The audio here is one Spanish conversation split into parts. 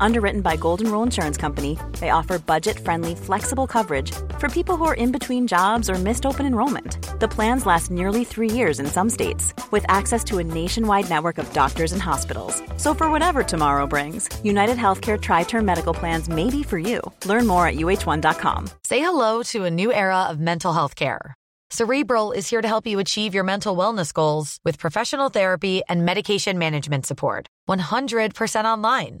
Underwritten by Golden Rule Insurance Company, they offer budget-friendly, flexible coverage for people who are in between jobs or missed open enrollment. The plans last nearly three years in some states, with access to a nationwide network of doctors and hospitals. So for whatever tomorrow brings, United Healthcare Tri-Term Medical Plans may be for you. Learn more at uh1.com. Say hello to a new era of mental health care. Cerebral is here to help you achieve your mental wellness goals with professional therapy and medication management support. 100% online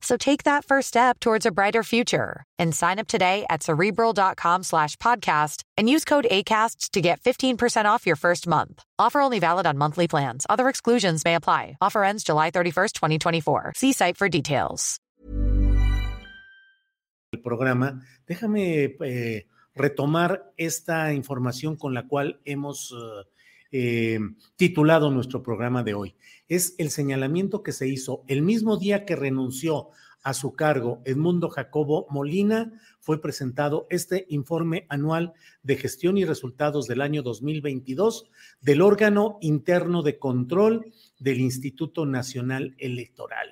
So take that first step towards a brighter future and sign up today at cerebral.com slash podcast and use code ACasts to get 15% off your first month. Offer only valid on monthly plans. Other exclusions may apply. Offer ends July 31st, 2024. See site for details. El programa, déjame eh, retomar esta información con la cual hemos eh, eh, titulado nuestro programa de hoy es el señalamiento que se hizo el mismo día que renunció a su cargo Edmundo Jacobo Molina, fue presentado este informe anual de gestión y resultados del año 2022 del órgano interno de control del Instituto Nacional Electoral.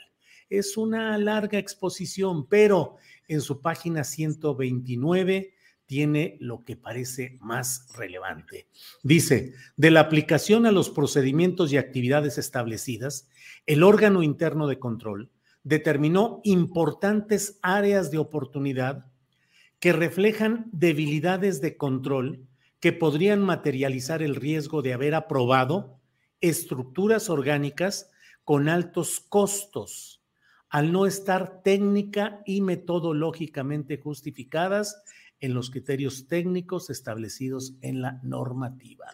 Es una larga exposición, pero en su página 129 tiene lo que parece más relevante. Dice, de la aplicación a los procedimientos y actividades establecidas, el órgano interno de control determinó importantes áreas de oportunidad que reflejan debilidades de control que podrían materializar el riesgo de haber aprobado estructuras orgánicas con altos costos, al no estar técnica y metodológicamente justificadas en los criterios técnicos establecidos en la normativa.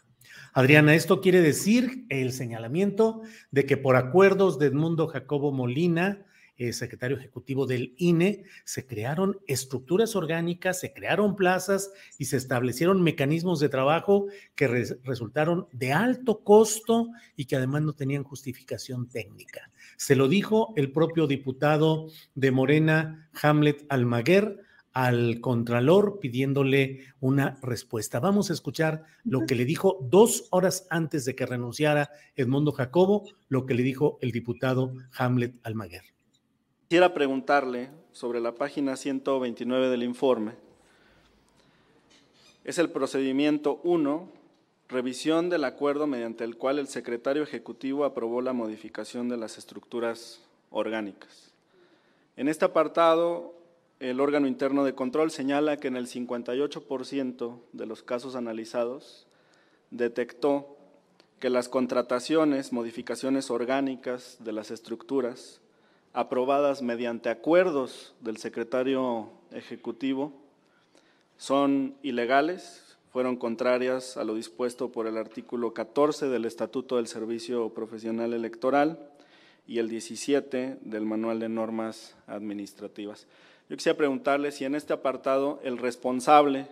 Adriana, esto quiere decir el señalamiento de que por acuerdos de Edmundo Jacobo Molina, eh, secretario ejecutivo del INE, se crearon estructuras orgánicas, se crearon plazas y se establecieron mecanismos de trabajo que resultaron de alto costo y que además no tenían justificación técnica. Se lo dijo el propio diputado de Morena, Hamlet Almaguer, al Contralor pidiéndole una respuesta. Vamos a escuchar lo que le dijo dos horas antes de que renunciara Edmundo Jacobo, lo que le dijo el diputado Hamlet Almaguer. Quisiera preguntarle sobre la página 129 del informe. Es el procedimiento 1, revisión del acuerdo mediante el cual el secretario ejecutivo aprobó la modificación de las estructuras orgánicas. En este apartado el órgano interno de control señala que en el 58% de los casos analizados detectó que las contrataciones, modificaciones orgánicas de las estructuras aprobadas mediante acuerdos del secretario ejecutivo son ilegales, fueron contrarias a lo dispuesto por el artículo 14 del Estatuto del Servicio Profesional Electoral y el 17 del Manual de Normas Administrativas. Yo quisiera preguntarle si en este apartado el responsable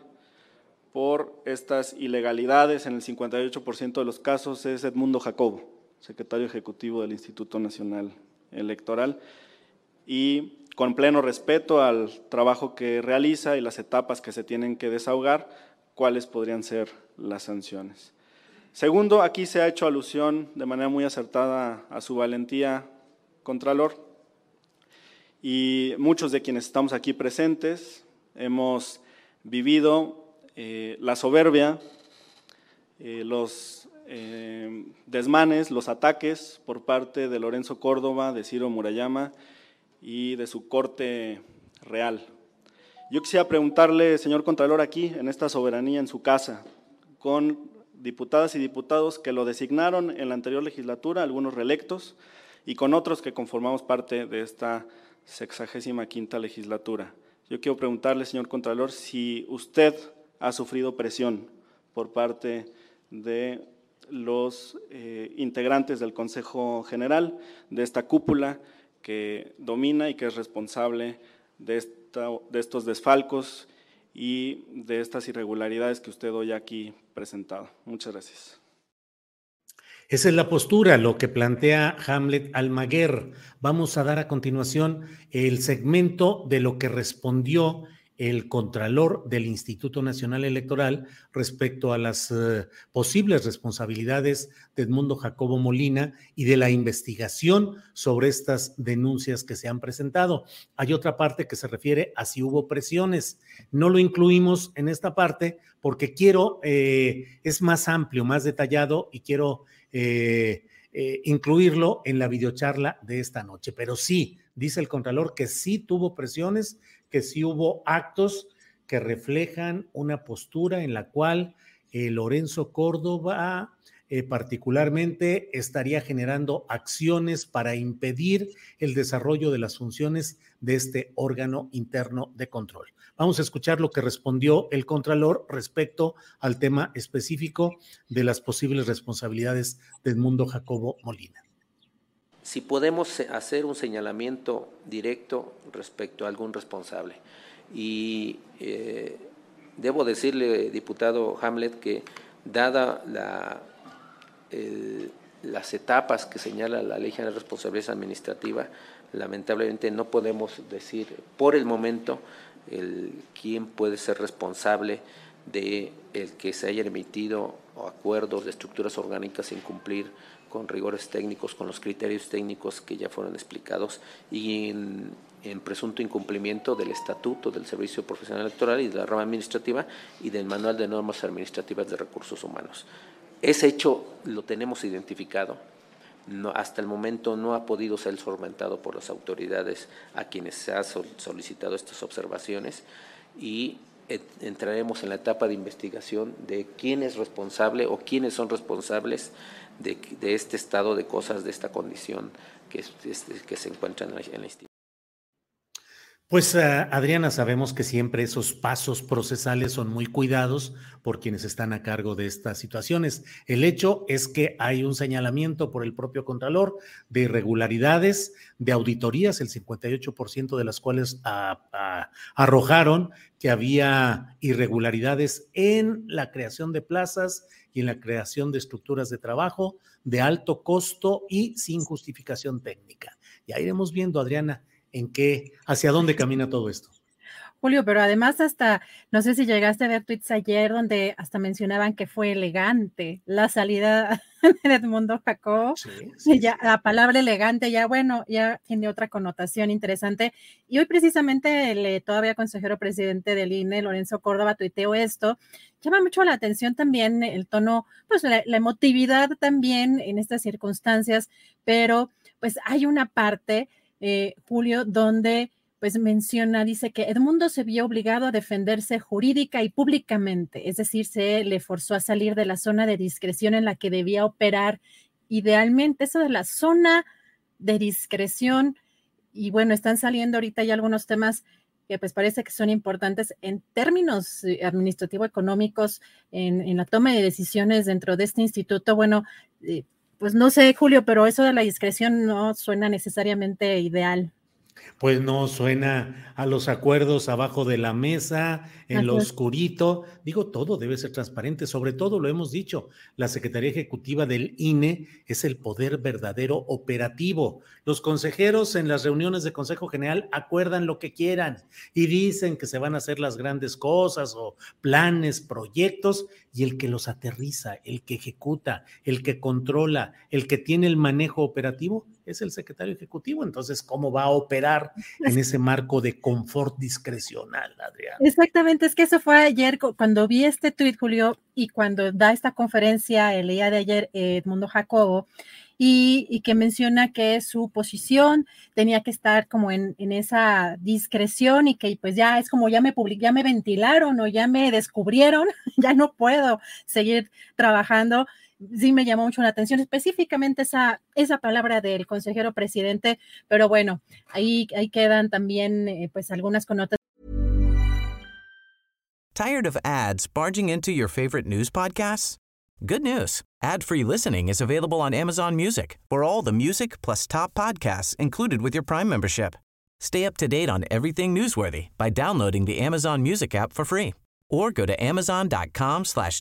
por estas ilegalidades en el 58% de los casos es Edmundo Jacobo, secretario ejecutivo del Instituto Nacional Electoral, y con pleno respeto al trabajo que realiza y las etapas que se tienen que desahogar, cuáles podrían ser las sanciones. Segundo, aquí se ha hecho alusión de manera muy acertada a su valentía, Contralor, y muchos de quienes estamos aquí presentes hemos vivido eh, la soberbia, eh, los eh, desmanes, los ataques por parte de Lorenzo Córdoba, de Ciro Murayama y de su corte real. Yo quisiera preguntarle, señor Contralor, aquí, en esta soberanía, en su casa, con diputadas y diputados que lo designaron en la anterior legislatura, algunos reelectos, y con otros que conformamos parte de esta sexagésima quinta legislatura. Yo quiero preguntarle, señor Contralor, si usted ha sufrido presión por parte de los eh, integrantes del Consejo General, de esta cúpula que domina y que es responsable de, de estos desfalcos y de estas irregularidades que usted hoy aquí presentado. Muchas gracias. Esa es la postura, lo que plantea Hamlet Almaguer. Vamos a dar a continuación el segmento de lo que respondió el Contralor del Instituto Nacional Electoral respecto a las eh, posibles responsabilidades de Edmundo Jacobo Molina y de la investigación sobre estas denuncias que se han presentado. Hay otra parte que se refiere a si hubo presiones. No lo incluimos en esta parte porque quiero, eh, es más amplio, más detallado y quiero eh, incluirlo en la videocharla de esta noche. Pero sí, dice el Contralor que sí tuvo presiones que sí hubo actos que reflejan una postura en la cual eh, Lorenzo Córdoba eh, particularmente estaría generando acciones para impedir el desarrollo de las funciones de este órgano interno de control. Vamos a escuchar lo que respondió el Contralor respecto al tema específico de las posibles responsabilidades del mundo Jacobo Molina si podemos hacer un señalamiento directo respecto a algún responsable. Y eh, debo decirle, diputado Hamlet, que dada la, las etapas que señala la Ley General de Responsabilidad Administrativa, lamentablemente no podemos decir por el momento el, quién puede ser responsable de el que se hayan emitido acuerdos de estructuras orgánicas sin cumplir con rigores técnicos, con los criterios técnicos que ya fueron explicados y en, presunto incumplimiento del estatuto del Servicio Profesional Electoral y de la rama administrativa y del Manual de Normas Administrativas de Recursos Humanos. Ese hecho lo tenemos identificado. No, hasta el momento no ha podido ser solventado por las autoridades a quienes se ha solicitado estas observaciones y entraremos en la etapa de investigación de quién es responsable o quiénes son responsables de, este estado de cosas, de esta condición que, se encuentra en en la institución. Pues eh, Adriana, sabemos que siempre esos pasos procesales son muy cuidados por quienes están a cargo de estas situaciones. El hecho es que hay un señalamiento por el propio Contralor de irregularidades, de auditorías, el 58% de las cuales arrojaron que había irregularidades en la creación de plazas y en la creación de estructuras de trabajo de alto costo y sin justificación técnica. Ya iremos viendo, Adriana en qué, hacia dónde camina todo esto. Julio, pero además hasta, no sé si llegaste a ver tweets ayer donde hasta mencionaban que fue elegante la salida de Edmundo Jacob. Sí, Ya, la palabra elegante ya, bueno, ya tiene otra connotación interesante. Y hoy precisamente el eh, todavía consejero presidente del INE, Lorenzo Córdoba, tuiteó esto. Llama mucho la atención también el tono, pues la emotividad también en estas circunstancias, pero pues hay una parte eh, Julio, donde pues menciona, dice que Edmundo se vio obligado a defenderse jurídica y públicamente, es decir, se le forzó a salir de la zona de discreción en la que debía operar idealmente, eso de la zona de discreción, y bueno, están saliendo ahorita ya algunos temas que pues parece que son importantes en términos eh, administrativo-económicos en, en, la toma de decisiones dentro de este instituto. Bueno, eh, pues no sé, Julio, pero eso de la discreción no suena necesariamente ideal. Pues no suena a los acuerdos abajo de la mesa, en lo oscurito. Digo, todo debe ser transparente. Sobre todo, lo hemos dicho, la Secretaría Ejecutiva del INE es el poder verdadero operativo. Los consejeros en las reuniones de Consejo General acuerdan lo que quieran y dicen que se van a hacer las grandes cosas o planes, proyectos, y el que los aterriza, el que ejecuta, el que controla, el que tiene el manejo operativo es el secretario ejecutivo. Entonces, ¿cómo va a operar en ese marco de confort discrecional, Adrián? Exactamente, es que eso fue ayer cuando vi este tuit, Julio, y cuando da esta conferencia el día de ayer Edmundo Jacobo, y, que menciona que su posición tenía que estar como en, esa discreción y que pues ya es como ya me ya me ventilaron o ya me descubrieron, ya no puedo seguir trabajando. Sí me llamó mucho la atención específicamente esa, esa palabra del consejero presidente, pero bueno, ahí, ahí quedan también eh, pues algunas connotaciones. Tired of ads barging into your favorite news podcasts? Good news. Ad-free listening is available on Amazon Music for all the music plus top podcasts included with your Prime membership. Stay up to date on everything newsworthy by downloading the Amazon Music app for free or go to amazon.com slash.